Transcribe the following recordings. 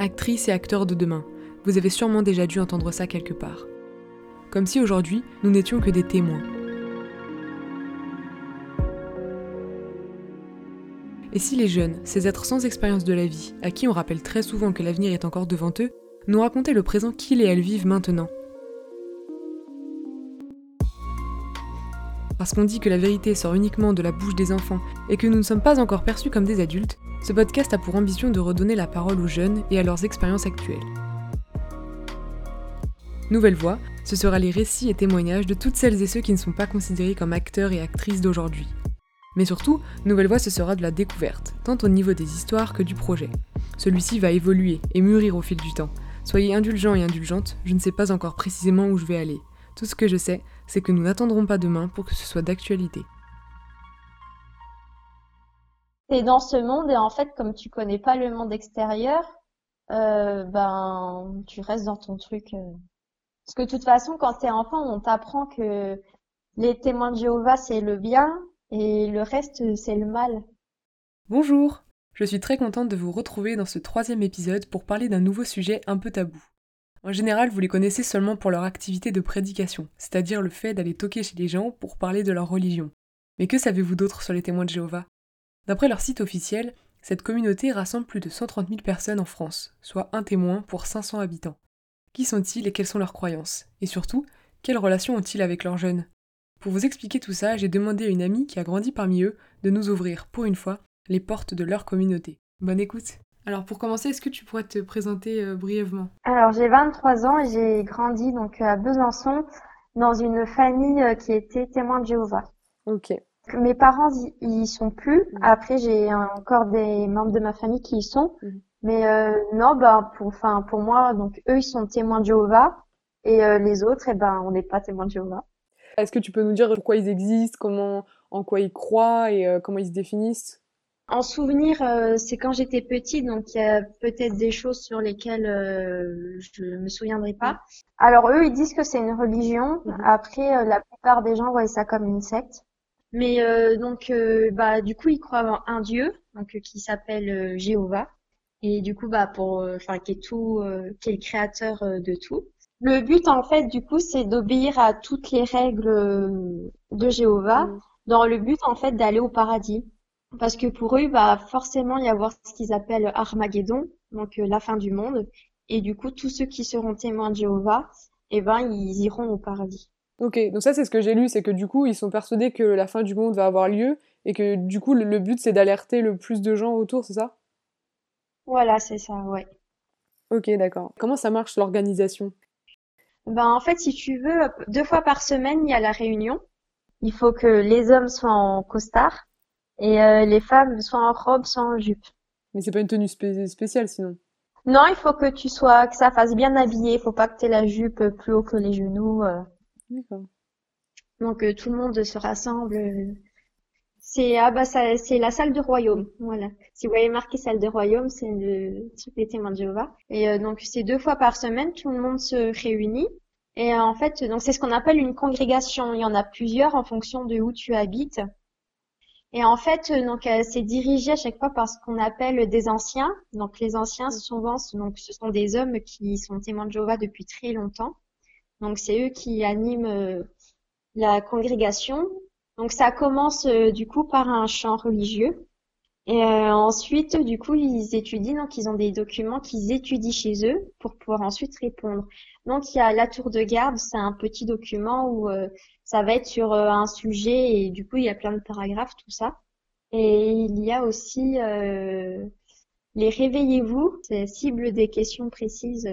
actrices et acteurs de demain. Vous avez sûrement déjà dû entendre ça quelque part. Comme si aujourd'hui, nous n'étions que des témoins. Et si les jeunes, ces êtres sans expérience de la vie, à qui on rappelle très souvent que l'avenir est encore devant eux, nous racontaient le présent qu'ils et elles vivent maintenant? Parce qu'on dit que la vérité sort uniquement de la bouche des enfants et que nous ne sommes pas encore perçus comme des adultes, ce podcast a pour ambition de redonner la parole aux jeunes et à leurs expériences actuelles. Nouvelle Voix, ce sera les récits et témoignages de toutes celles et ceux qui ne sont pas considérés comme acteurs et actrices d'aujourd'hui. Mais surtout, Nouvelle Voix, ce sera de la découverte, tant au niveau des histoires que du projet. Celui-ci va évoluer et mûrir au fil du temps. Soyez indulgents et indulgentes, je ne sais pas encore précisément où je vais aller. Tout ce que je sais, c'est que nous n'attendrons pas demain pour que ce soit d'actualité. Et dans ce monde, et en fait, comme tu connais pas le monde extérieur, euh, ben, tu restes dans ton truc. Euh. Parce que de toute façon, quand tu es enfant, on t'apprend que les témoins de Jéhovah, c'est le bien, et le reste, c'est le mal. Bonjour Je suis très contente de vous retrouver dans ce troisième épisode pour parler d'un nouveau sujet un peu tabou. En général, vous les connaissez seulement pour leur activité de prédication, c'est-à-dire le fait d'aller toquer chez les gens pour parler de leur religion. Mais que savez-vous d'autre sur les témoins de Jéhovah? D'après leur site officiel, cette communauté rassemble plus de 130 000 personnes en France, soit un témoin pour 500 habitants. Qui sont-ils et quelles sont leurs croyances? Et surtout, quelles relations ont-ils avec leurs jeunes? Pour vous expliquer tout ça, j'ai demandé à une amie qui a grandi parmi eux de nous ouvrir, pour une fois, les portes de leur communauté. Bonne écoute alors pour commencer, est-ce que tu pourrais te présenter euh, brièvement? Alors j'ai 23 ans et j'ai grandi donc à Besançon dans une famille euh, qui était témoin de Jéhovah. Ok. Mes parents y, y sont plus. Mhm. Après j'ai encore des membres de ma famille qui y sont. Mhm. Mais euh, non, bah pour, enfin pour moi donc eux ils sont témoins de Jéhovah et les autres eh ben on n'est pas témoins de Jéhovah. Est-ce que tu peux nous dire pourquoi ils existent, comment, en quoi ils croient et comment ils se définissent? En souvenir, euh, c'est quand j'étais petite, donc il y a peut-être des choses sur lesquelles euh, je me souviendrai pas. Alors eux, ils disent que c'est une religion. Mhm. Après, euh, la plupart des gens voient ça comme une secte. Mais donc, bah du coup, ils croient en un dieu, donc qui s'appelle Jéhovah, et du coup, bah pour, enfin, qui est tout, qui est le créateur de tout. Le but, en fait, du coup, c'est d'obéir à toutes les règles de Jéhovah, mhm. dans le but, en fait, d'aller au paradis. Parce que pour eux, va forcément y avoir ce qu'ils appellent Armageddon, donc euh, la fin du monde. Et du coup, tous ceux qui seront témoins de Jéhovah, eh ben, ils iront au paradis. Ok, donc ça c'est ce que j'ai lu, c'est que du coup, ils sont persuadés que la fin du monde va avoir lieu et que du coup, le, but c'est d'alerter le plus de gens autour, c'est ça? Voilà, c'est ça, ouais. Ok, d'accord. Comment ça marche l'organisation? Ben en fait, si tu veux, deux fois par semaine, il y a la réunion. Il faut que les hommes soient en costard et euh, les femmes soit en robe, soit en jupe. Mais c'est pas une tenue spéciale sinon? Non, il faut que tu sois, que ça fasse bien habillé. Il faut pas que tu aies la jupe plus haut que les genoux. Euh. D'accord. Donc euh, tout le monde se rassemble. C'est ah bah c'est la salle du royaume. Voilà. Si vous voyez marqué salle de royaume, c'est le truc des témoins de Jéhovah. Et donc c'est deux fois par semaine, tout le monde se réunit. Et en fait, donc c'est ce qu'on appelle une congrégation. Il y en a plusieurs en fonction de où tu habites. Et en fait, euh, donc, euh, c'est dirigé à chaque fois par ce qu'on appelle des anciens. Donc, les anciens, souvent, donc, ce sont des hommes qui sont témoins de Jéhovah depuis très longtemps. Donc, c'est eux qui animent euh, la congrégation. Donc, ça commence du coup par un chant religieux. Et ensuite, du coup, ils étudient, donc ils ont des documents qu'ils étudient chez eux pour pouvoir ensuite répondre. Donc, il y a la tour de garde, c'est un petit document où ça va être sur euh, un sujet et du coup il y a plein de paragraphes, tout ça. Et il y a aussi euh, les réveillez-vous, c'est cible des questions précises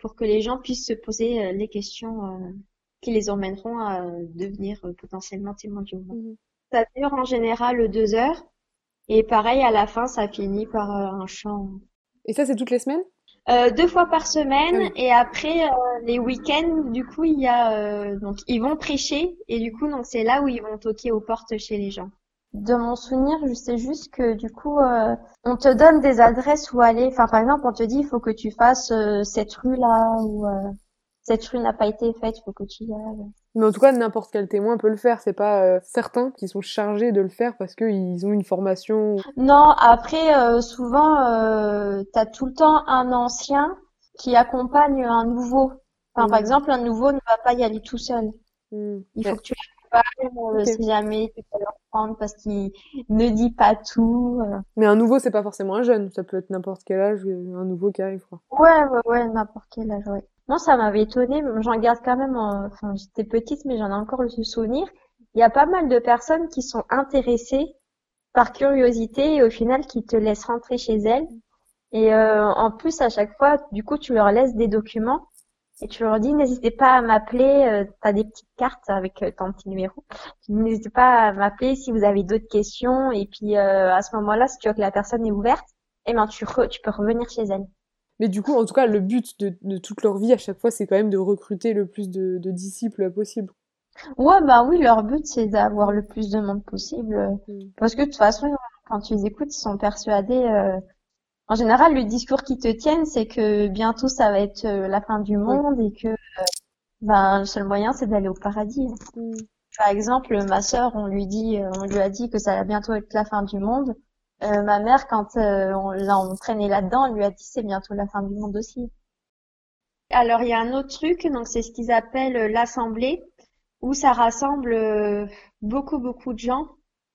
pour que les gens puissent se poser euh, les questions qui les emmèneront à devenir potentiellement témoins de Jéhovah. Mhm. Ça dure en général deux heures et pareil à la fin ça finit par un chant. Et ça c'est toutes les semaines? Euh, deux fois par semaine et après euh, les week-ends du coup il y a euh, donc ils vont prêcher et du coup donc c'est là où ils vont toquer aux portes chez les gens. De mon souvenir, je sais juste que du coup on te donne des adresses où aller. Enfin par exemple on te dit il faut que tu fasses cette rue là ou cette rue n'a pas été faite, il faut que tu y ailles. Mais en tout cas, n'importe quel témoin peut le faire. C'est pas euh, certains qui sont chargés de le faire parce qu'ils ont une formation. Non, après, euh, souvent, euh, tu as tout le temps un ancien qui accompagne un nouveau. Enfin, Par mmh. exemple, un nouveau ne va pas y aller tout seul. Mmh. Il faut que tu l'accompagnes si jamais tu peux le prendre parce qu'il ne dit pas tout. Mais un nouveau, c'est pas forcément un jeune. Ça peut être n'importe quel âge, un nouveau qui arrive. Quoi. Ouais, ouais, ouais, n'importe quel âge, ouais. Moi, ça m'avait étonné. J'en garde quand même, enfin, j'étais petite, mais j'en ai encore le souvenir. Il y a pas mal de personnes qui sont intéressées par curiosité et au final qui te laissent rentrer chez elles. Et euh, en plus, à chaque fois, du coup, tu leur laisses des documents et tu leur dis n'hésitez pas à m'appeler. Euh, tu as des petites cartes avec euh, ton petit numéro. N'hésitez pas à m'appeler si vous avez d'autres questions. Et puis à ce moment-là, si tu vois que la personne est ouverte, eh ben tu, tu peux revenir chez elle. Mais du coup, en tout cas, le but de, toute leur vie à chaque fois, c'est quand même de recruter le plus de, disciples possible. Ouais, bah oui, leur but, c'est d'avoir le plus de monde possible. Mm. Parce que de toute façon, quand tu les écoutes, ils sont persuadés. Euh, en général, le discours qu'ils te tiennent, c'est que bientôt ça va être euh, la fin du monde et que euh, ben, le seul moyen, c'est d'aller au paradis. Mm. Par exemple, ma sœur, on lui dit, on lui a dit que ça va bientôt être la fin du monde. Euh, ma mère, quand euh, on l'a entraîné là-dedans, elle lui a dit c'est bientôt la fin du monde aussi. Alors il y a un autre truc, donc c'est ce qu'ils appellent euh, l'assemblée, où ça rassemble beaucoup beaucoup de gens.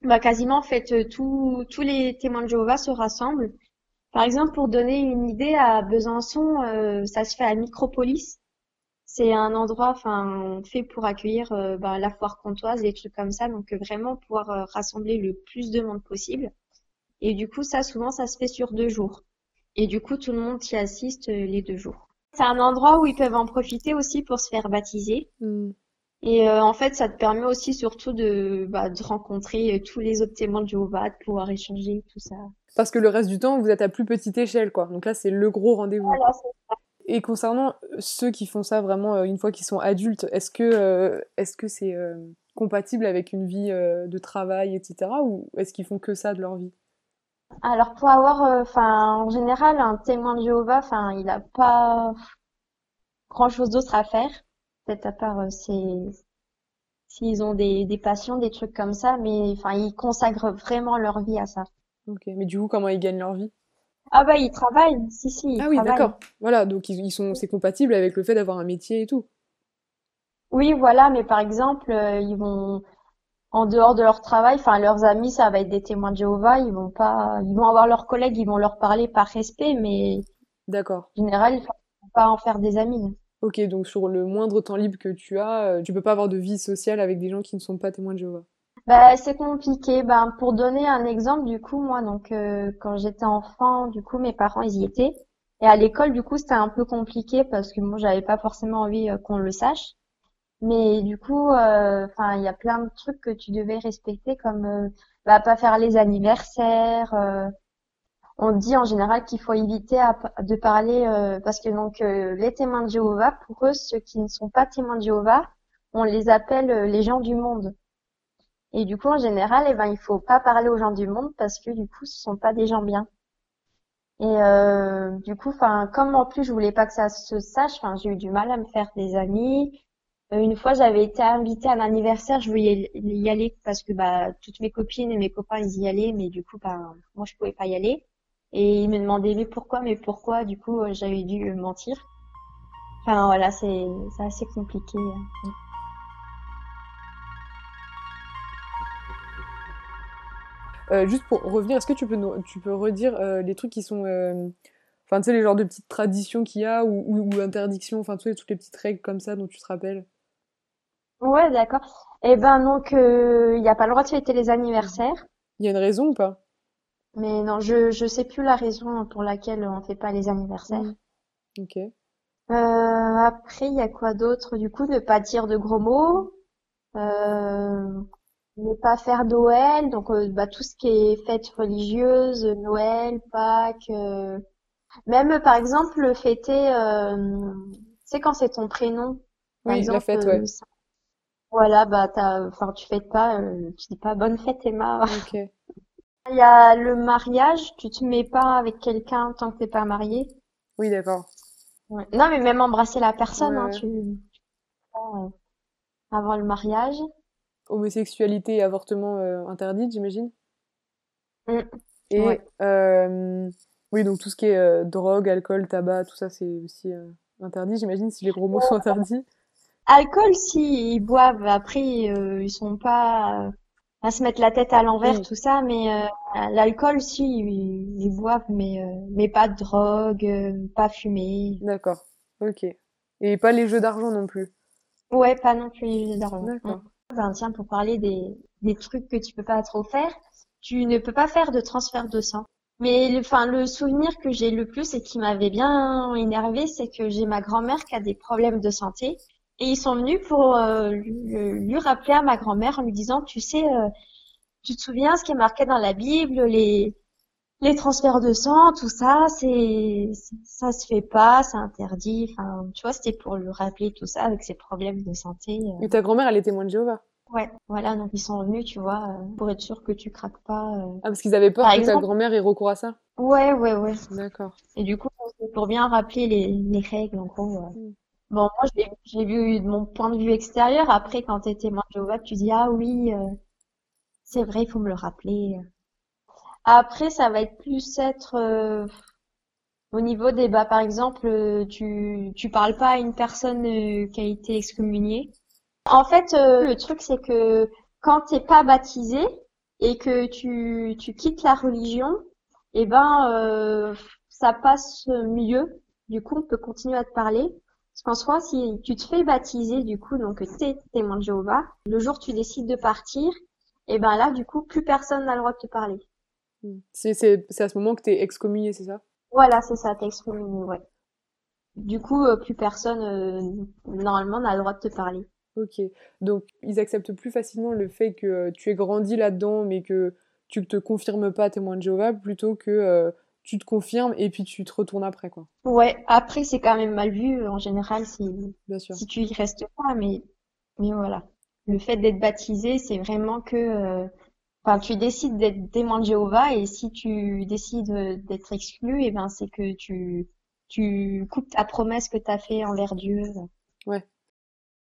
Bah quasiment en fait tous tous les témoins de Jéhovah se rassemblent. Par exemple, pour donner une idée, à Besançon, ça se fait à Micropolis. C'est un endroit, enfin, fait pour accueillir bah, la foire comtoise, des trucs comme ça, donc vraiment pouvoir rassembler le plus de monde possible. Et du coup, ça, souvent, ça se fait sur deux jours. Et du coup, tout le monde y assiste euh, les deux jours. C'est un endroit où ils peuvent en profiter aussi pour se faire baptiser. Mm. Et euh, en fait, ça te permet aussi surtout de, bah, de rencontrer euh, tous les autres témoins de Jéhovah, de pouvoir échanger, tout ça. Parce que le reste du temps, vous êtes à plus petite échelle, quoi. Donc là, c'est le gros rendez-vous. Voilà, et concernant ceux qui font ça vraiment une fois qu'ils sont adultes, est-ce que est-ce que c'est compatible avec une vie de travail, etc. Ou est-ce qu'ils font que ça de leur vie? Alors pour avoir, euh, enfin en général, un témoin de Jéhovah, enfin il a pas grand-chose d'autre à faire, peut-être à part euh, s'ils ont des, des passions, des trucs comme ça, mais enfin ils consacrent vraiment leur vie à ça. Ok, mais du coup comment ils gagnent leur vie? Ah bah ils travaillent, si si. ah oui, d'accord. Voilà, donc ils, ils sont, c'est compatible avec le fait d'avoir un métier et tout. Oui, voilà, mais par exemple, euh, ils vont en dehors de leur travail, enfin leurs amis, ça va être des témoins de Jéhovah, ils vont pas, ils vont avoir leurs collègues, ils vont leur parler par respect, mais d'accord. En général, ils vont pas en faire des amis. Ok, donc sur le moindre temps libre que tu as, euh, tu peux pas avoir de vie sociale avec des gens qui ne sont pas témoins de Jéhovah. Bah c'est compliqué. Ben pour donner un exemple, du coup moi donc euh, quand j'étais enfant, du coup mes parents ils y étaient et à l'école du coup c'était un peu compliqué parce que moi j'avais pas forcément envie euh, qu'on le sache. Mais du coup, euh, enfin, il y a plein de trucs que tu devais respecter, comme euh, bah, pas faire les anniversaires. On dit en général qu'il faut éviter de parler parce que donc les témoins de Jéhovah, pour eux, ceux qui ne sont pas témoins de Jéhovah, on les appelle les gens du monde. Et du coup, en général, eh ben, il faut pas parler aux gens du monde parce que du coup, ce sont pas des gens bien. Et du coup, enfin, comme en plus je voulais pas que ça se sache, j'ai eu du mal à me faire des amis. Euh, une fois, j'avais été invitée à un anniversaire, je voulais y aller parce que bah toutes mes copines et mes copains ils y allaient, mais du coup bah moi je pouvais pas y aller. Et ils me demandaient mais pourquoi, mais pourquoi? Du coup euh, j'avais dû mentir. Enfin voilà, c'est assez compliqué. Euh, juste pour revenir, est-ce que tu peux tu peux redire les trucs qui sont enfin tu sais les genres de petites traditions qu'il y a ou, ou, interdictions, enfin tu sais toutes les petites règles comme ça dont tu te rappelles? Ouais, d'accord. Eh ben donc, il euh, n'y a pas le droit de fêter les anniversaires. Il y a une raison ou pas? Mais non, je je sais plus la raison pour laquelle on fait pas les anniversaires. Mmh. Ok. Euh, après, il y a quoi d'autre? Du coup, ne pas dire de gros mots. Euh, ne pas faire Noël. Donc, euh, bah, tout ce qui est fête religieuse, Noël, Pâques. Même, par exemple, fêter, tu sais, quand c'est ton prénom. Par oui, exemple, la fête, ouais. Voilà, bah t'as, enfin tu fêtes pas, euh, tu dis pas bonne fête Emma. Ok. Il y a le mariage, tu te mets pas avec quelqu'un tant que t'es pas marié. Oui, d'accord. Non, mais même embrasser la personne, hein, tu... Euh, avant le mariage. Homosexualité et avortement euh, interdit, j'imagine. Mm. Et euh, oui, donc tout ce qui est drogue, alcool, tabac, tout ça, c'est aussi interdit, j'imagine, si les gros mots sont interdits. Alcool, si ils boivent, après, ils sont pas à se mettre la tête à l'envers, tout ça, mais l'alcool, si, ils, boivent, mais, mais pas de drogue, pas fumer. D'accord. Ok. Et pas les jeux d'argent non plus. Ouais, pas non plus les jeux d'argent. D'accord. Ben, tiens, pour parler des, des trucs que tu peux pas trop faire, tu ne peux pas faire de transfert de sang. Mais le, enfin, le souvenir que j'ai le plus et qui m'avait bien énervé, c'est que j'ai ma grand-mère qui a des problèmes de santé. Et ils sont venus pour euh, lui, rappeler à ma grand-mère en lui disant, tu sais, euh, tu te souviens ce qui est marqué dans la Bible, les, les transferts de sang, tout ça, c'est ça se fait pas, c'est interdit. Enfin, tu vois, c'était pour lui rappeler tout ça avec ses problèmes de santé. Euh. Et ta grand-mère, elle est témoin de Jéhovah. Ouais, voilà, donc ils sont venus, tu vois, euh, pour être sûr que tu craques pas. Euh. Ah, parce qu'ils avaient peur que ta grand-mère ait recours à ça. Ouais, ouais, ouais. D'accord. Et du coup, c'est pour bien rappeler les, les règles, en gros. Mm. Bon, moi, j'ai vu de mon point de vue extérieur. Après, quand t'es témoin de Jéhovah, tu dis ah oui, c'est vrai, il faut me le rappeler. Après, ça va être plus être euh, au niveau des bah par exemple, euh, tu tu parles pas à une personne euh, qui a été excommuniée. En fait, le truc c'est que quand t'es pas baptisé et que tu tu quittes la religion, eh ben ça passe mieux. Du coup, on peut continuer à te parler. Parce qu'en soi, si tu te fais baptiser, du coup, donc t'es témoin de Jéhovah, le jour où tu décides de partir, et eh ben là, du coup, plus personne n'a le droit de te parler. C'est à ce moment que t'es excommunié, c'est ça? Voilà, c'est ça, t'es excommunié, ouais. Du coup, euh, plus personne, euh, normalement, n'a le droit de te parler. Ok, donc ils acceptent plus facilement le fait que euh, tu aies grandi là-dedans, mais que tu te confirmes pas témoin de Jéhovah, plutôt que tu te confirmes et puis tu te retournes après, quoi. Ouais, après, c'est quand même mal vu, en général, si, Bien sûr. si tu y restes pas, mais, mais voilà. Le fait d'être baptisé, c'est vraiment que Enfin, tu décides d'être témoin de Jéhovah et si tu décides d'être exclu, et eh ben c'est que tu tu coupes ta promesse que tu as fait envers Dieu. Ouais.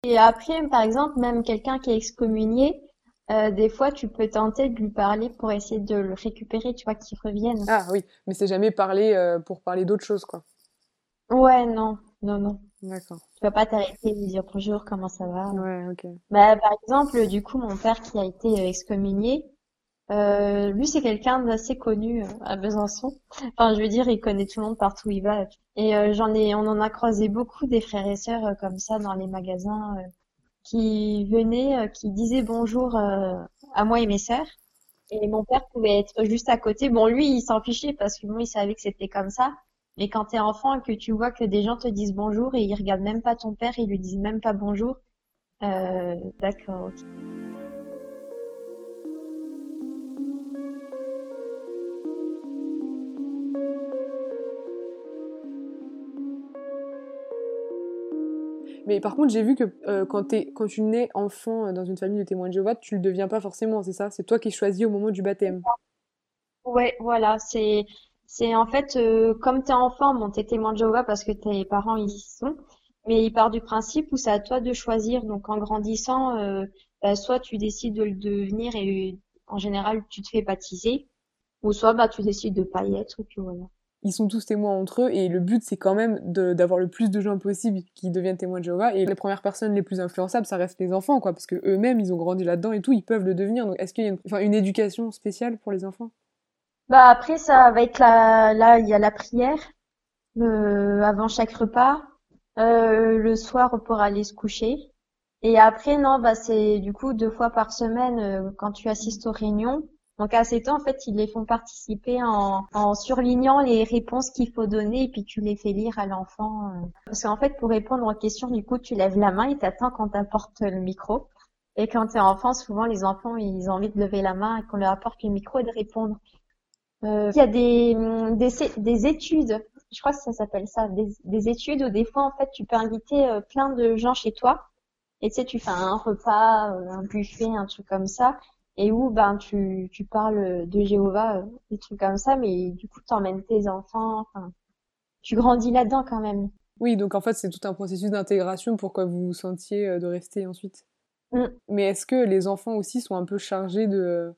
Et après, par exemple, même quelqu'un qui est excommunié, euh, des fois, tu peux tenter de lui parler pour essayer de le récupérer, tu vois, qu'il revienne. Ah oui, mais c'est jamais parler euh, pour parler d'autre chose, quoi. Ouais, non, non, non. D'accord. Tu vas pas t'arrêter et lui dire bonjour, comment ça va. Ouais, ok. Bah, par exemple, du coup, mon père qui a été excommunié, euh, lui, c'est quelqu'un d'assez connu euh, à Besançon. Enfin, je veux dire, il connaît tout le monde partout où il va. Et euh, j'en ai, on en a croisé beaucoup des frères et sœurs comme ça dans les magasins qui venaient, qui disaient bonjour à moi et mes sœurs. Et mon père pouvait être juste à côté. Bon, lui, il s'en fichait parce que moi, il savait que c'était comme ça. Mais quand t'es enfant et que tu vois que des gens te disent bonjour et ils regardent même pas ton père, ils lui disent même pas bonjour, d'accord. Mais par contre, j'ai vu que euh, quand, es, quand tu nais enfant euh, dans une famille de témoins de Jéhovah, tu le deviens pas forcément, c'est ça? C'est toi qui choisis au moment du baptême. Ouais, voilà, c'est en fait euh, comme t'es enfant, bon t'es témoin de Jéhovah parce que tes parents y sont, mais il part du principe où c'est à toi de choisir. Donc en grandissant, euh, bah, soit tu décides de le devenir et en général tu te fais baptiser, ou soit bah tu décides de pas y être et puis voilà ils sont tous témoins entre eux et le but c'est quand même d'avoir le plus de gens possible qui deviennent témoins de Jéhovah et les premières personnes les plus influençables ça reste les enfants quoi parce que eux-mêmes ils ont grandi là-dedans et tout ils peuvent le devenir. Donc est-ce qu'il y a une, une éducation spéciale pour les enfants? Bah après ça va être la là il y a la prière avant chaque repas euh, le soir pour aller se coucher. Et après non bah c'est du coup deux fois par semaine euh, quand tu assistes aux réunions donc à ces temps, en fait, ils les font participer en, en surlignant les réponses qu'il faut donner et puis tu les fais lire à l'enfant. Euh. Parce qu'en fait, pour répondre aux questions, du coup, tu lèves la main et t'attends quand t'apportes le micro. Et quand t'es enfant, souvent les enfants, ils ont envie de lever la main et qu'on leur apporte le micro et de répondre. Euh, il y a des, des, des, études, je crois que ça s'appelle ça, des, des, études où des fois, en fait, tu peux inviter euh, plein de gens chez toi. Et tu sais, tu fais un repas, un buffet, un truc comme ça et où ben tu, tu parles de Jéhovah, euh, des trucs comme ça, mais du coup t'emmènes tes enfants, enfin tu grandis là-dedans quand même. Oui, donc en fait, c'est tout un processus d'intégration pour que vous vous sentiez euh, de rester ensuite. Mm. Mais est-ce que les enfants aussi sont un peu chargés de,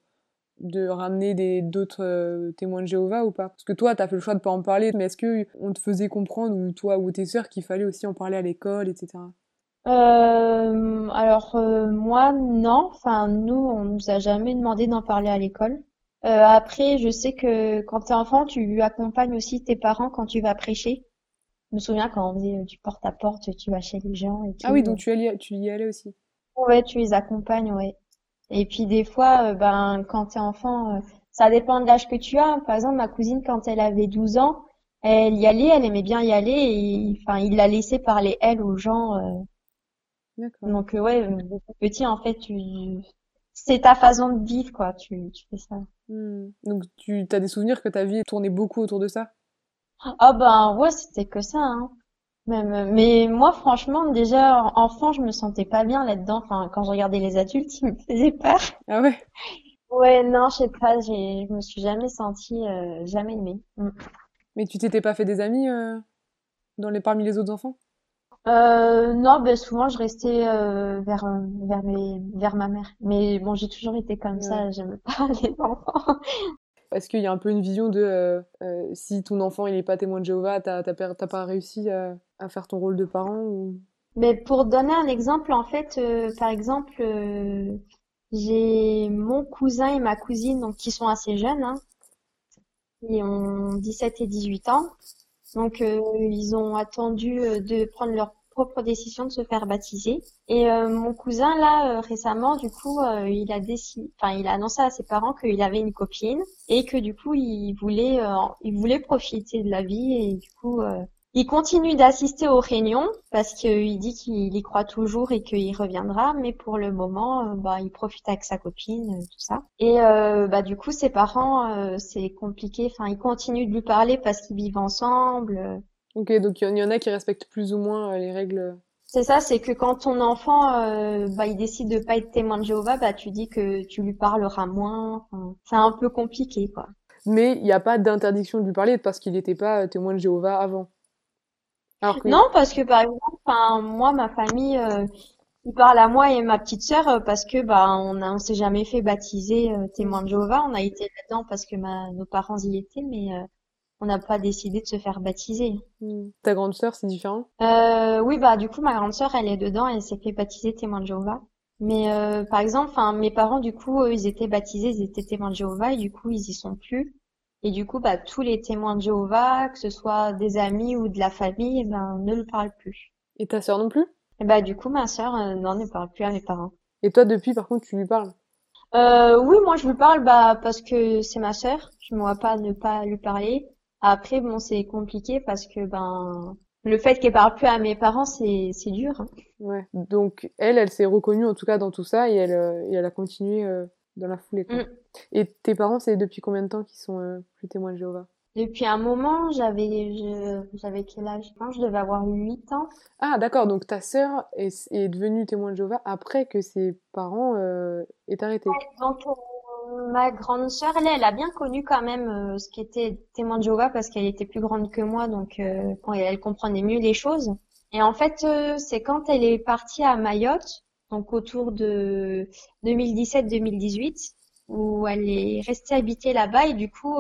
de ramener des, d'autres euh, témoins de Jéhovah ou pas? Parce que toi, tu as fait le choix de pas en parler, mais est-ce que on te faisait comprendre, ou toi ou tes sœurs, qu'il fallait aussi en parler à l'école, etc. Euh, alors moi, non. Enfin, nous, on nous a jamais demandé d'en parler à l'école. après, je sais que quand tu es enfant, tu accompagnes aussi tes parents quand tu vas prêcher. Je me souviens quand on faisait du porte-à-porte, tu vas chez les gens et Ah oui, donc tu, y, tu y allais aussi. Ouais, tu les accompagnes, ouais. Et puis des fois, euh, ben quand t'es enfant, euh, ça dépend de l'âge que tu as. Par exemple, ma cousine, quand elle avait 12 ans, elle y allait, elle aimait bien y aller, et enfin, il l'a laissé parler elle aux gens. Euh. Donc ouais, petit, en fait, tu c'est ta façon de vivre, quoi. Tu, tu fais ça. Hmm. Donc tu as des souvenirs que ta vie tournait beaucoup autour de ça? Ah ben ouais, c'était que ça, hein. Même, mais moi, franchement, déjà, enfant, je me sentais pas bien là-dedans. Enfin, quand je regardais les adultes, ils me faisaient peur. Ah ouais? Ouais, non, je sais pas, j'ai, je me suis jamais sentie, euh, jamais aimée. Mm. Mais tu t'étais pas fait des amis, euh, dans les, parmi les autres enfants? Euh, non, ben souvent je restais euh, vers vers mes vers ma mère. Mais bon, j'ai toujours été comme ça. J'aime pas les enfants. Est-ce qu'il y a un peu une vision de euh, euh, si ton enfant il est pas témoin de Jéhovah, t'as pas réussi à, faire ton rôle de parent ou... Mais pour donner un exemple, en fait, euh, par exemple, j'ai mon cousin et ma cousine donc qui sont assez jeunes, hein, ils ont 17 et 18 ans. Donc ils ont attendu de prendre leur propre décision de se faire baptiser. Et euh, mon cousin là euh, récemment, du coup, euh, il a décidé, enfin, il a annoncé à ses parents qu'il avait une copine et que du coup, il voulait, il voulait profiter de la vie et du coup, il continue d'assister aux réunions parce qu'il dit qu'il y croit toujours et qu'il reviendra, mais pour le moment, bah, il profite avec sa copine, tout ça. Et bah du coup, ses parents, c'est compliqué. Enfin, ils continuent de lui parler parce qu'ils vivent ensemble. Ok, donc il y en a qui respectent plus ou moins euh, les règles. C'est ça, c'est que quand ton enfant, euh, bah, il décide de pas être témoin de Jéhovah, bah, tu dis que tu lui parleras moins. c'est un peu compliqué, quoi. Mais il n'y a pas d'interdiction de lui parler parce qu'il n'était pas euh, témoin de Jéhovah avant. Non, parce que par exemple, moi, ma famille, il parle à moi et ma petite sœur parce que bah on a, on s'est jamais fait baptiser témoin de Jéhovah. On a été là-dedans parce que ma, nos parents y étaient, mais on n'a pas décidé de se faire baptiser. Hmm. Ta grande sœur, c'est différent? Euh, Oui, bah du coup, ma grande sœur, elle est dedans, elle s'est fait baptiser témoin de Jéhovah. Mais euh, par exemple, enfin, mes parents, du coup, ils étaient baptisés, ils étaient témoins de Jéhovah, et du coup, ils y sont plus. Et du coup, bah tous les témoins de Jéhovah, que ce soit des amis ou de la famille, eh ben ne le parlent plus. Et ta sœur non plus? Et bah du coup, ma sœur, euh, non, ne parle plus à mes parents. Et toi, depuis, par contre, tu lui parles? Euh, Oui, moi, je lui parle, bah parce que c'est ma sœur. Je ne vois pas ne pas lui parler. Après, bon, c'est compliqué parce que ben le fait qu'elle parle plus à mes parents, c'est c'est dur. Hein. Ouais. Donc elle, elle s'est reconnue en tout cas dans tout ça et elle euh, et elle a continué euh, dans la foulée. Quoi. Mm. Et tes parents, c'est depuis combien de temps qu'ils sont euh, plus témoins de Jéhovah? Depuis un moment, j'avais j'avais quel âge? Je pense je devais avoir 8 ans. Ah d'accord, donc ta sœur est, est devenue témoin de Jéhovah après que ses parents aient arrêté. donc ma grande sœur, elle, elle a bien connu quand même euh, ce qui était témoin de Jéhovah parce qu'elle était plus grande que moi, donc euh, elle, comprenait mieux les choses. Et en fait, euh, c'est quand elle est partie à Mayotte, donc autour de 2017-2018, où elle est restée habiter là-bas et du coup,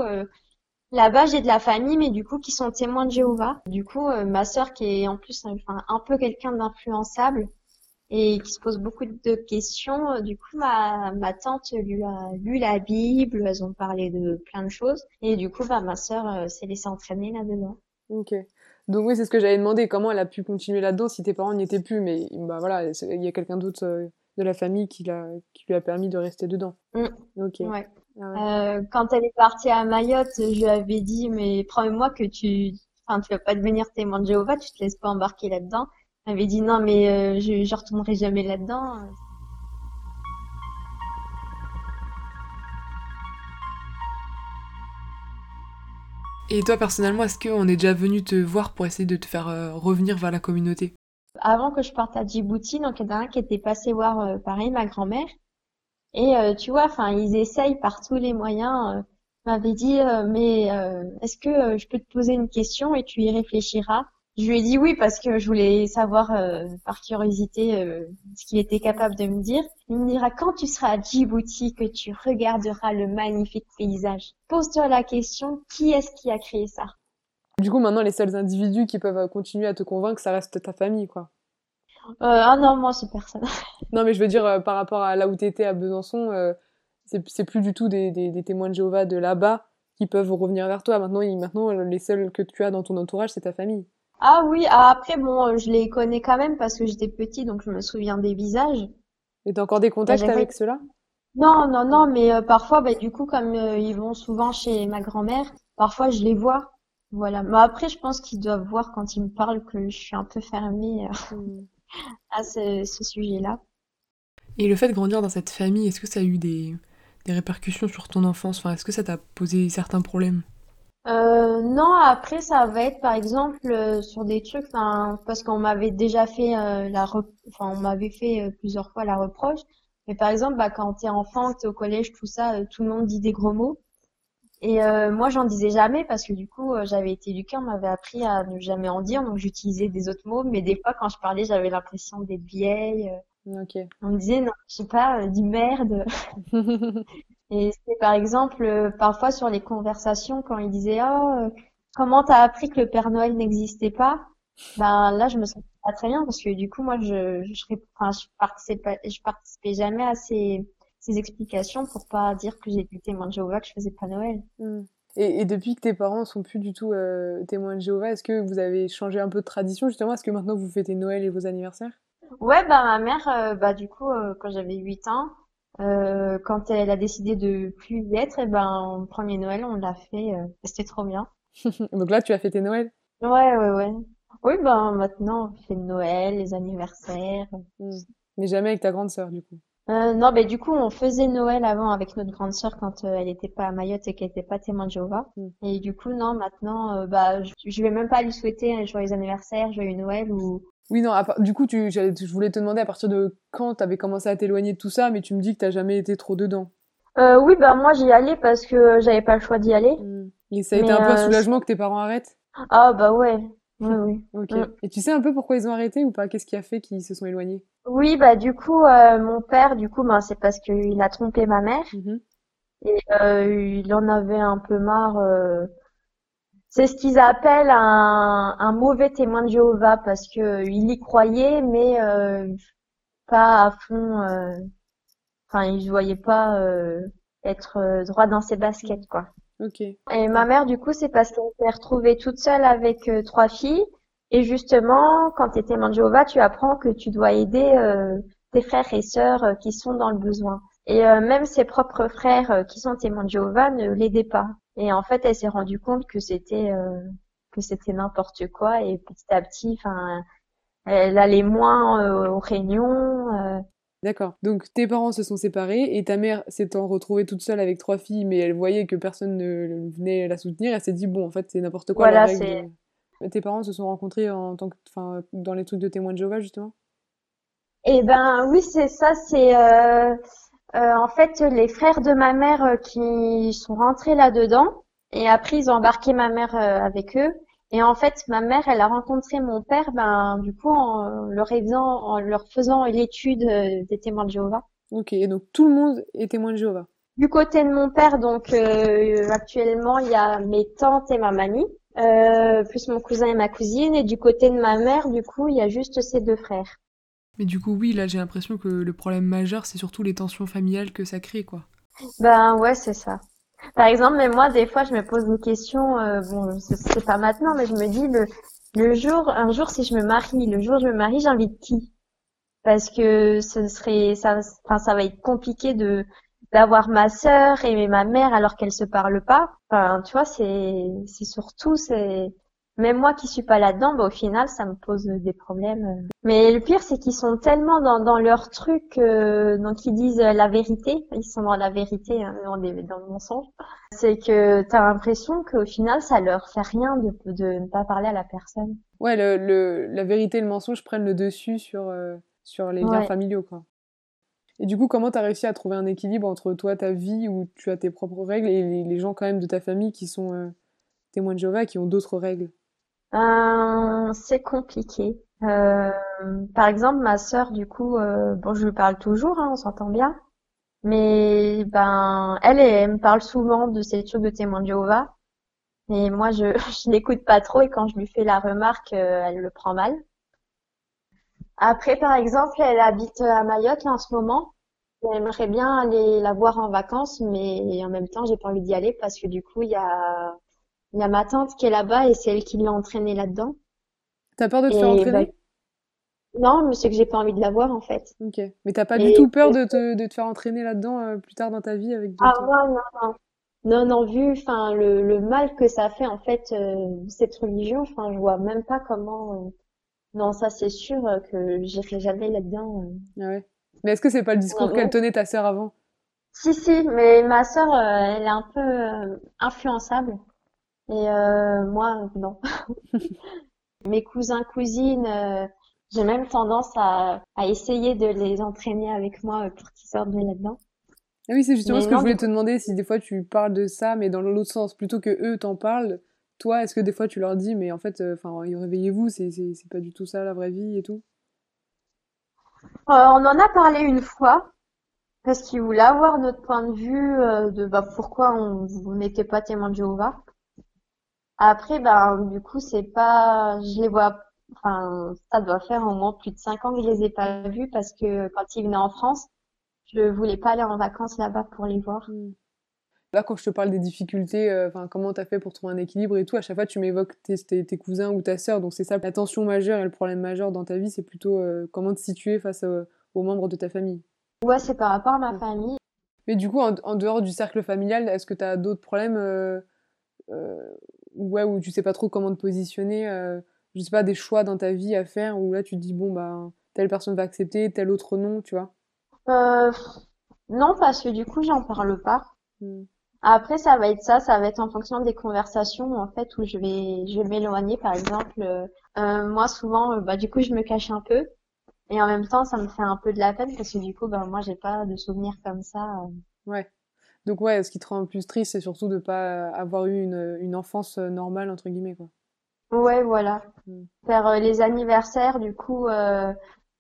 là-bas j'ai de la famille, mais du coup qui sont témoins de Jéhovah. Du coup, ma sœur qui est en plus enfin, un peu quelqu'un d'influençable, et qui se pose beaucoup de questions. Du coup, ma, ma tante lui a lu la Bible, elles ont parlé de plein de choses, et du coup, bah, ma sœur euh, s'est laissée entraîner là-dedans. Ok. Donc oui, c'est ce que j'avais demandé, comment elle a pu continuer là-dedans si tes parents n'y étaient plus, mais bah voilà, il y a quelqu'un d'autre euh, de la famille qui, l'a, qui lui a permis de rester dedans. Mm. Ok. Ouais. Euh, quand elle est partie à Mayotte, je lui avais dit, mais promets-moi que tu, enfin, tu vas pas devenir témoin de Jéhovah, tu te laisses pas embarquer là-dedans avait dit non, mais euh, je, je retournerai jamais là-dedans. Et toi personnellement, est-ce qu'on est déjà venu te voir pour essayer de te faire euh, revenir vers la communauté? Avant que je parte à Djibouti, donc il y en a un qui était passé voir euh, pareil ma grand-mère. Et tu vois, enfin ils essayent par tous les moyens. m'avait dit mais est-ce que je peux te poser une question et tu y réfléchiras? Je lui ai dit oui parce que je voulais savoir euh, par curiosité euh, ce qu'il était capable de me dire. Il me dira quand tu seras à Djibouti que tu regarderas le magnifique paysage. Pose-toi la question qui est-ce qui a créé ça? Du coup, maintenant, les seuls individus qui peuvent continuer à te convaincre, ça reste ta famille, quoi. Euh, ah non, moi c'est personne. non, mais je veux dire euh, par rapport à là où t'étais à Besançon, c'est plus du tout des, des, des témoins de Jéhovah de là-bas qui peuvent revenir vers toi. Maintenant, maintenant, les seuls que tu as dans ton entourage, c'est ta famille. Ah oui, ah, après, bon, je les connais quand même parce que j'étais petit, donc je me souviens des visages. Et t'as encore des contacts bah, avec ceux-là? Non, non, non, mais euh, parfois, bah, du coup, comme euh, ils vont souvent chez ma grand-mère, parfois je les vois. Voilà. Mais après, je pense qu'ils doivent voir quand ils me parlent que je suis un peu fermée euh, hmm. à ce, ce sujet-là. Et le fait de grandir dans cette famille, est-ce que ça a eu des, des répercussions sur ton enfance? Enfin, est-ce que ça t'a posé certains problèmes? Euh, non, après ça va être par exemple euh, sur des trucs, parce qu'on m'avait déjà fait euh, la, enfin on m'avait fait euh, plusieurs fois la reproche. Mais par exemple, bah, quand t'es enfant, t'es au collège, tout ça, tout le monde dit des gros mots. Et moi, j'en disais jamais parce que du coup, j'avais été éduquée, on m'avait appris à ne jamais en dire, donc j'utilisais des autres mots. Mais des fois, quand je parlais, j'avais l'impression d'être vieille. Ok. On me disait non, je sais pas, dis merde. Et c'est par exemple euh, parfois sur les conversations quand il disait oh comment t'as appris que le Père Noël n'existait pas? Ben là je me sens pas très bien parce que du coup moi je je, enfin, je participais je participais jamais à ces ces explications pour pas dire que j'étais témoin de Jéhovah que je faisais pas Noël. Hmm. Et, et, depuis que tes parents sont plus du tout euh, témoins de Jéhovah, est-ce que vous avez changé un peu de tradition justement? Est-ce que maintenant vous fêtez Noël et vos anniversaires? Ouais, bah ma mère, bah du coup, quand j'avais 8 ans, euh, quand elle a décidé de plus y être, et eh ben, premier Noël, on l'a fait. Euh, C'était trop bien. Donc là, tu as fêté Noël? Ouais, ouais, ouais. Oui, ben maintenant, on fait Noël, les anniversaires. Hmm. Mais jamais avec ta grande sœur, du coup? Euh, non, mais du coup, on faisait Noël avant avec notre grande sœur quand euh, elle n'était pas à Mayotte et qu'elle n'était pas témoin de Jéhovah. Hmm. Et du coup, non, maintenant, euh, bah, je, je vais même pas lui souhaiter un joyeux anniversaire, joyeux Noël ou oui, non, du coup, tu, je voulais te demander à partir de quand tu avais commencé à t'éloigner de tout ça, mais tu me dis que t'as jamais été trop dedans. Euh, oui, bah moi j'y allais parce que j'avais pas le choix d'y aller. Hmm. Et ça a été un peu un soulagement que tes parents arrêtent? Ah bah ouais, oui, oui. ok. Hmm. Et tu sais un peu pourquoi ils ont arrêté ou pas? Qu'est-ce qui a fait qu'ils se sont éloignés? Oui, bah du coup, euh, mon père, du coup, bah, c'est parce qu'il a trompé ma mère. Mm-hmm. Et euh, il en avait un peu marre euh, c'est ce qu'ils appellent un, un, mauvais témoin de Jéhovah parce que euh, il y croyait, mais euh, pas à fond. Euh, enfin, il ne voyait pas être droit dans ses baskets, quoi. Ok. Et ma mère, du coup, c'est parce qu'elle s'est retrouvée toute seule avec trois filles. Et justement, quand tu es témoin de Jéhovah, tu apprends que tu dois aider tes frères et sœurs qui sont dans le besoin. Et même ses propres frères qui sont témoins de Jéhovah ne l'aidaient pas. Et en fait, elle s'est rendue compte que c'était euh, que c'était n'importe quoi et petit à petit, enfin, elle allait moins euh, aux réunions. Euh. D'accord. Donc tes parents se sont séparés et ta mère s'étant retrouvée toute seule avec trois filles, mais elle voyait que personne ne venait la soutenir, elle s'est dit bon, en fait, c'est n'importe quoi. Voilà, c'est. Tes parents se sont rencontrés en tant que, enfin, dans les trucs de témoins de Jéhovah justement? Eh ben oui, c'est ça, c'est. Euh, en fait, les frères de ma mère euh, qui sont rentrés là-dedans, et après ils ont embarqué ma mère euh, avec eux. Et en fait, ma mère, elle a rencontré mon père, ben du coup en leur en leur faisant l'étude des témoins de Jéhovah. Ok, donc tout le monde est témoin de Jéhovah. Du côté de mon père, donc actuellement il y a mes tantes et ma mamie, plus mon cousin et ma cousine, et du côté de ma mère, du coup il y a juste ces deux frères. Mais du coup, oui, là, j'ai l'impression que le problème majeur, c'est surtout les tensions familiales que ça crée, quoi. Ben ouais, c'est ça. Par exemple, mais moi, des fois, je me pose une question, euh, bon, c'est pas maintenant, mais je me dis, le, le jour, un jour, si je me marie, le jour où je me marie, j'invite qui? Parce que ce serait, ça, enfin, ça va être compliqué de d'avoir ma sœur et ma mère alors qu'elles se parlent pas. Enfin, tu vois, c'est, c'est surtout, c'est, même moi qui suis pas là-dedans, bah, au final, ça me pose des problèmes. Mais le pire, c'est qu'ils sont tellement dans, dans leur truc, euh, donc ils disent la vérité. Ils sont dans la vérité, hein, dans, dans le mensonge. C'est que tu as l'impression qu'au final, ça leur fait rien de, de ne pas parler à la personne. Ouais, le, le, la vérité et le mensonge prennent le dessus sur, euh, sur les liens familiaux, quoi. Et du coup, comment tu as réussi à trouver un équilibre entre toi, ta vie, où tu as tes propres règles, et les, les gens quand même de ta famille qui sont euh, témoins de Jéhovah, qui ont d'autres règles? Euh, C'est compliqué. Euh, par exemple, ma sœur, du coup, euh, bon, je lui parle toujours, hein, on s'entend bien. Mais ben, elle, elle me parle souvent de ces trucs de témoins de Jéhovah. Et moi, je, je l'écoute pas trop et quand je lui fais la remarque, euh, elle le prend mal. Après, par exemple, elle habite à Mayotte en ce moment. J'aimerais bien aller la voir en vacances, mais en même temps, j'ai pas envie d'y aller parce que du coup, il y a, il y a ma tante qui est là-bas et c'est elle qui l'a entraînée là-dedans. T'as peur de te faire entraîner? Bah, non, mais c'est que j'ai pas envie de la voir en fait. Ok. Mais t'as pas du tout peur de te, de te faire entraîner là-dedans euh, plus tard dans ta vie avec Ah non, non, non. Non, non, vu enfin le, le mal que ça fait en fait euh, cette religion, enfin je vois même pas comment. euh, Non, ça c'est sûr que j'irai jamais là-dedans. Ah ouais. Mais est-ce que c'est pas le discours qu'elle tenait ta sœur avant? Si, si, mais ma sœur, elle est un peu influençable. Et euh, moi, non. Mes cousins, cousines, euh, j'ai même tendance à, à essayer de les entraîner avec moi euh, pour qu'ils sortent de là-dedans. Ah oui, c'est justement Mais ce que je voulais te demander, si des fois tu parles de ça, mais dans l'autre sens, plutôt que eux t'en parlent, toi, est-ce que des fois tu leur dis, mais en fait, euh, enfin, réveillez-vous, c'est, pas du tout ça la vraie vie et tout? On en a parlé une fois parce qu'ils voulaient avoir notre point de vue de bah, pourquoi on on n'était pas témoin de Jéhovah. Après, ben du coup, c'est pas, je les vois, enfin, ça doit faire au moins plus de cinq ans que je les ai pas vus parce que quand ils venaient en France, je voulais pas aller en vacances là-bas pour les voir. Hmm. Là, quand je te parle des difficultés, euh, enfin, comment t'as fait pour trouver un équilibre et tout, à chaque fois tu m'évoques tes, tes, tes cousins ou ta sœur, donc c'est ça, la tension majeure et le problème majeur dans ta vie, c'est plutôt euh, comment te situer face euh, aux membres de ta famille? Ouais, c'est par rapport à ma famille. Mais du coup, en, en dehors du cercle familial, est-ce que t'as d'autres problèmes euh, ouais, où tu sais pas trop comment te positionner, euh, je sais pas, des choix dans ta vie à faire, où là tu te dis, bon, bah, telle personne va accepter, telle autre non, tu vois? Euh, non, parce que du coup, j'en parle pas. Hmm. Après, ça va être ça, ça va être en fonction des conversations en fait où je vais, je vais m'éloigner. Par exemple, euh, euh, moi souvent, bah du coup, je me cache un peu et en même temps, ça me fait un peu de la peine parce que du coup, bah moi, j'ai pas de souvenirs comme ça. Ouais. Donc ouais, ce qui te rend le plus triste, c'est surtout de pas avoir eu une, une enfance euh, normale, entre guillemets, quoi. Ouais, voilà. Hmm. Faire euh, les anniversaires, du coup, euh,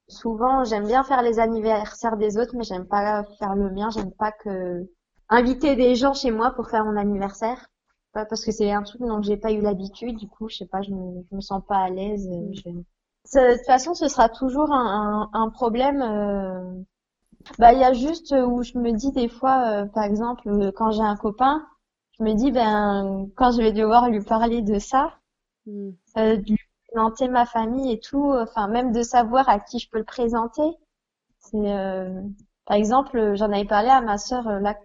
souvent, j'aime bien faire les anniversaires des autres, mais j'aime pas faire le mien. J'aime pas que inviter des gens chez moi pour faire mon anniversaire. Parce que c'est un truc dont j'ai pas eu l'habitude. Du coup, je sais pas, je me, je me sens pas à l'aise. Mm. je- De toute façon, ce sera toujours un, un, un problème. euh, Bah, il y a juste où je me dis des fois, euh, par exemple, euh, quand j'ai un copain, je me dis, ben, quand je vais devoir lui parler de ça, Hmm. euh, de lui présenter ma famille et tout, enfin, même de savoir à qui je peux le présenter. C'est, euh, par exemple, j'en avais parlé à ma sœur, euh, là,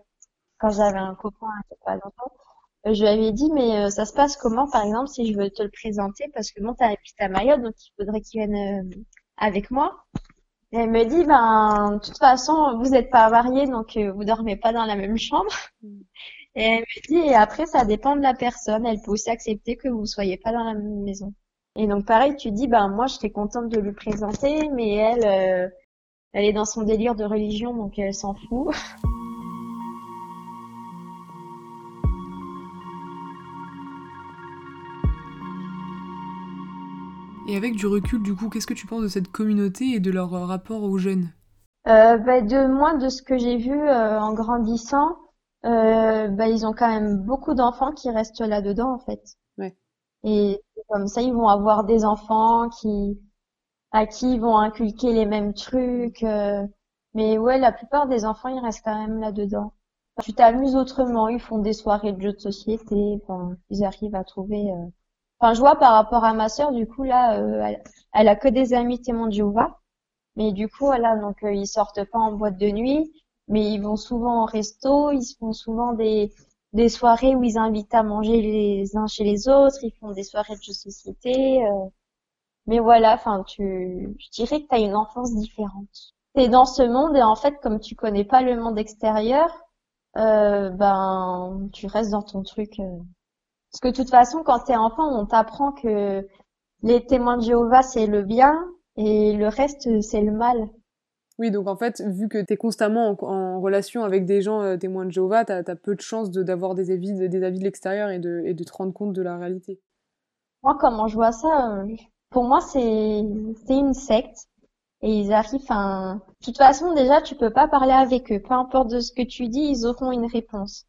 quand j'avais un copain il pas longtemps. Euh, Je lui avais dit, mais euh, ça se passe comment, par exemple, si je veux te le présenter, parce que bon, t'habites à Mayotte, donc il faudrait qu'il vienne euh, avec moi. Et elle me dit, ben, de toute façon, vous n'êtes pas mariés, donc euh, vous dormez pas dans la même chambre. Mm. Et elle me dit, et après, ça dépend de la personne. Elle peut aussi accepter que vous soyez pas dans la même maison. Et donc, pareil, tu dis, ben, moi, je serais contente de lui présenter, mais elle, euh, elle est dans son délire de religion, donc elle s'en fout. Et avec du recul, du coup, qu'est-ce que tu penses de cette communauté et de leur euh, rapport aux jeunes? Euh, bah, de moins de ce que j'ai vu euh, en grandissant, euh, bah, ils ont quand même beaucoup d'enfants qui restent là-dedans en fait. Ouais. Et comme ça, ils vont avoir des enfants qui à qui ils vont inculquer les mêmes trucs. euh, mais ouais, la plupart des enfants, ils restent quand même là-dedans. Tu t'amuses autrement, ils font des soirées de jeux de société, ils arrivent à trouver. Euh, Enfin, je vois par rapport à ma sœur, du coup là, euh, elle, elle a que des amis témoins de Jéhovah. Mais du coup, voilà, donc euh, ils sortent pas en boîte de nuit, mais ils vont souvent au resto, ils font souvent des des soirées où ils invitent à manger les uns chez les autres, ils font des soirées de société. euh. Mais voilà, enfin, tu, je dirais que tu as une enfance différente. T'es dans ce monde et en fait, comme tu connais pas le monde extérieur, euh, ben, tu restes dans ton truc. Parce que de toute façon, quand t'es enfant, on t'apprend que les témoins de Jéhovah, c'est le bien et le reste, c'est le mal. Oui, donc en fait, vu que tu es constamment en, en relation avec des gens euh, témoins de Jéhovah, tu as, peu de chances de- d'avoir des avis, de- des avis de l'extérieur et de, et de te rendre compte de la réalité. Moi, comment je vois ça, euh, pour moi, c'est une secte. Et ils arrivent, de toute façon, déjà, tu peux pas parler avec eux. Peu importe de ce que tu dis, ils auront une réponse.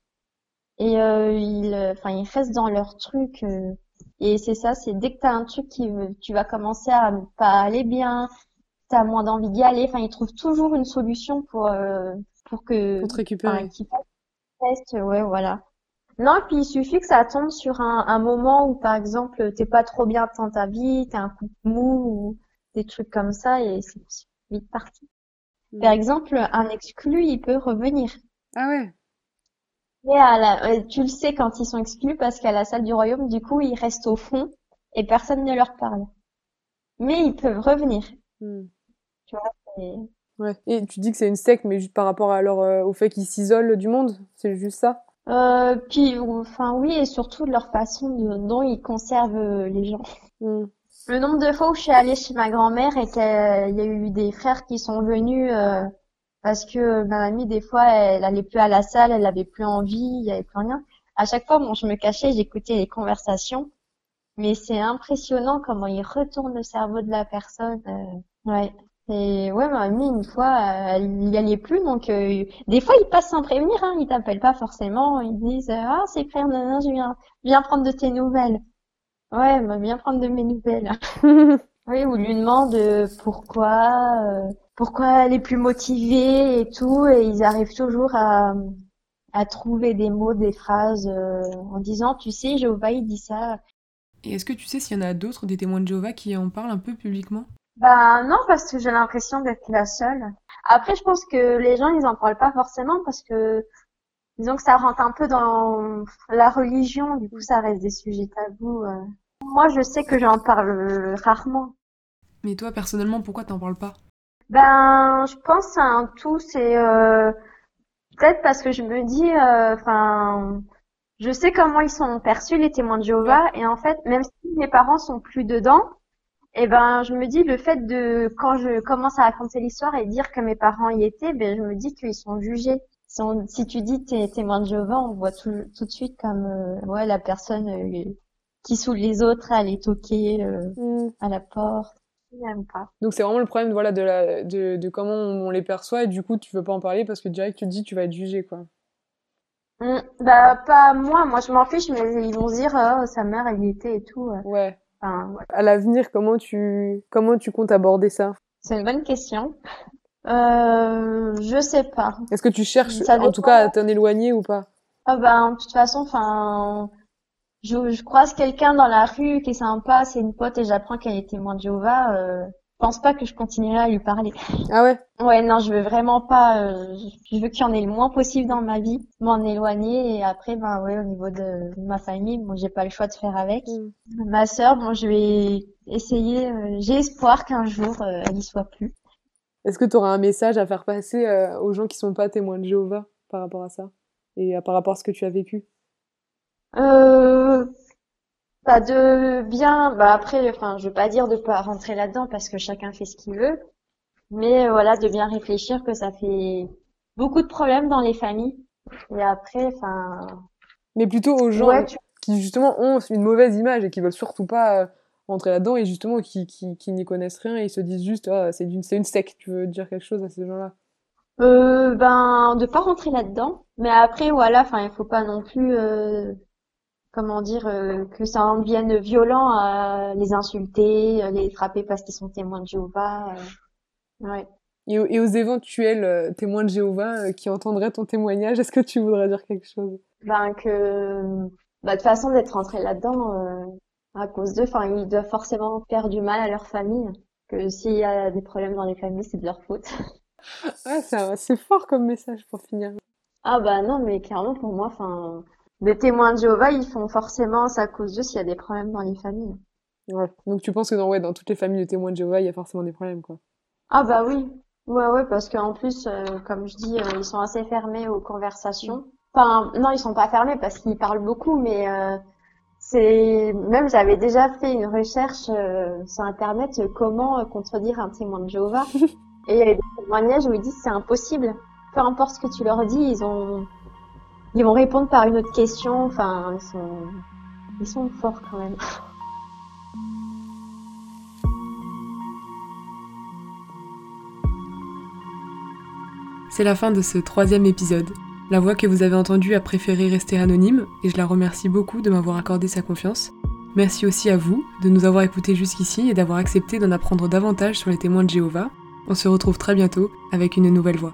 Et euh, ils, enfin, ils restent dans leur truc. Euh, et c'est ça, c'est dès que tu as un truc qui, tu vas commencer à ne pas aller bien, tu as moins d'envie d'y aller. Enfin, ils trouvent toujours une solution pour euh, pour que pour te récupérer. Enfin, ouais, voilà. Non, puis il suffit que ça tombe sur un, un moment où, par exemple, t'es pas trop bien dans ta vie, t'es un coup mou, ou des trucs comme ça, et c'est vite parti. Par exemple, un exclu, il peut revenir. Ah ouais. Et à la, tu le sais quand ils sont exclus parce qu'à la salle du royaume, du coup, ils restent au fond et personne ne leur parle. Mais ils peuvent revenir. Hmm. Tu vois, Ouais. Et tu dis que c'est une secte, mais juste par rapport à leur, euh, au fait qu'ils s'isolent du monde, c'est juste ça? Euh, puis, enfin oui, et surtout de leur façon de, dont ils conservent euh, les gens. Mm. Le nombre de fois où je suis allée chez ma grand-mère et qu'il y a eu des frères qui sont venus euh, parce que ma mamie des fois elle allait plus à la salle, elle avait plus envie, il y avait plus rien. À chaque fois, bon, je me cachais, j'écoutais les conversations, mais c'est impressionnant comment ils retournent le cerveau de la personne. Euh, ouais. Et ouais, ma mamie, une fois, elle n'y allait plus, donc euh, des fois, ils passent sans prévenir, hein, ils t'appellent pas forcément, ils disent euh, Ah, c'est frère, non, je viens, viens prendre de tes nouvelles. Ouais, bah, viens prendre de mes nouvelles. oui, ou lui demande euh, pourquoi, pourquoi elle est plus motivée et tout, et ils arrivent toujours à, à trouver des mots, des phrases en disant Tu sais, Jéhovah, il dit ça. Et est-ce que tu sais s'il y en a d'autres, des témoins de Jéhovah, qui en parlent un peu publiquement? Bah non, parce que j'ai l'impression d'être la seule. Après, je pense que les gens, ils en parlent pas forcément parce que disons que ça rentre un peu dans la religion, du coup ça reste des sujets tabous. Euh. Moi, je sais que j'en parle rarement. Mais toi, personnellement, pourquoi t'en parles pas? Ben, je pense à un tout, c'est euh, peut-être parce que je me dis, euh, enfin, je sais comment ils sont perçus les témoins de Jéhovah, et en fait, même si mes parents sont plus dedans, et ben, je me dis le fait de quand je commence à raconter l'histoire et dire que mes parents y étaient, ben je me dis qu'ils sont jugés. Si, si tu dis t'es témoin de Jéhovah, on voit tout, tout de suite comme euh, ouais la personne euh, qui saoule les autres à aller toquer euh, mm. à la porte. Pas. Donc c'est vraiment le problème voilà de la de, de comment on les perçoit et du coup tu veux pas en parler parce que direct tu te dis tu vas être jugé quoi. Mm. bah pas moi, moi je m'en fiche mais ils vont se dire oh, sa mère elle y était et tout. Ouais. À l'avenir, comment tu comment tu comptes aborder ça? C'est une bonne question. Euh, je sais pas. Est-ce que tu cherches, en tout cas, à t'en éloigner ou pas? Ah ben, de toute façon, enfin, je, je croise quelqu'un dans la rue qui est sympa, c'est une pote et j'apprends qu'elle est témoin de Jéhovah. Euh, pense pas que je continuerai à lui parler. Ah ouais? Ouais, non, je veux vraiment pas. Euh, je veux qu'il y en ait le moins possible dans ma vie, m'en éloigner. Et après, ben ouais, au niveau de ma famille, bon, j'ai pas le choix de faire avec. Mm. Ma sœur, bon, je vais essayer. Euh, j'ai espoir qu'un jour, euh, elle y soit plus. Est-ce que tu auras un message à faire passer aux gens qui sont pas témoins de Jéhovah par rapport à ça et par rapport à ce que tu as vécu? Euh, pas de bien, bah après, enfin, je veux pas dire de pas rentrer là-dedans parce que chacun fait ce qu'il veut, mais euh, voilà, de bien réfléchir que ça fait beaucoup de problèmes dans les familles. Et après, enfin. Mais plutôt aux gens qui justement ont une mauvaise image et qui veulent surtout pas euh, rentrer là-dedans et justement qui, qui, qui n'y connaissent rien et ils se disent juste ah, c'est une c'est une secte. Tu veux dire quelque chose à ces gens-là? Euh, Ben de pas rentrer là-dedans, mais après voilà, enfin il faut pas non plus euh, comment dire, euh, que ça en devienne violent à les insulter, les frapper parce qu'ils sont témoins de Jéhovah. Euh, ouais. Et, aux éventuels euh, témoins de Jéhovah qui entendraient ton témoignage, est-ce que tu voudrais dire quelque chose? Ben que, bah, de toute façon d'être rentré là-dedans à cause d'eux, enfin ils doivent forcément faire du mal à leur famille. Que s'il y a des problèmes dans les familles, c'est de leur faute. ouais, c'est fort comme message pour finir. Ah bah non, mais clairement pour moi, enfin les témoins de Jéhovah, ils font forcément ça à cause d'eux s'il y a des problèmes dans les familles. Ouais. Donc tu penses que dans, ouais, dans toutes les familles de témoins de Jéhovah, il y a forcément des problèmes, quoi. Ah bah oui. Ouais, ouais, parce qu'en plus, euh, comme je dis, euh, ils sont assez fermés aux conversations. Enfin, non, ils sont pas fermés parce qu'ils parlent beaucoup, mais euh, c'est même j'avais déjà fait une recherche sur internet comment contredire un témoin de Jéhovah et il y avait des témoignages où ils disent c'est impossible. Peu importe ce que tu leur dis, ils ont ils vont répondre par une autre question. Enfin, ils sont, forts quand même. C'est la fin de ce troisième épisode. La voix que vous avez entendue a préféré rester anonyme et je la remercie beaucoup de m'avoir accordé sa confiance. Merci aussi à vous de nous avoir écoutés jusqu'ici et d'avoir accepté d'en apprendre davantage sur les témoins de Jéhovah. On se retrouve très bientôt avec une nouvelle voix.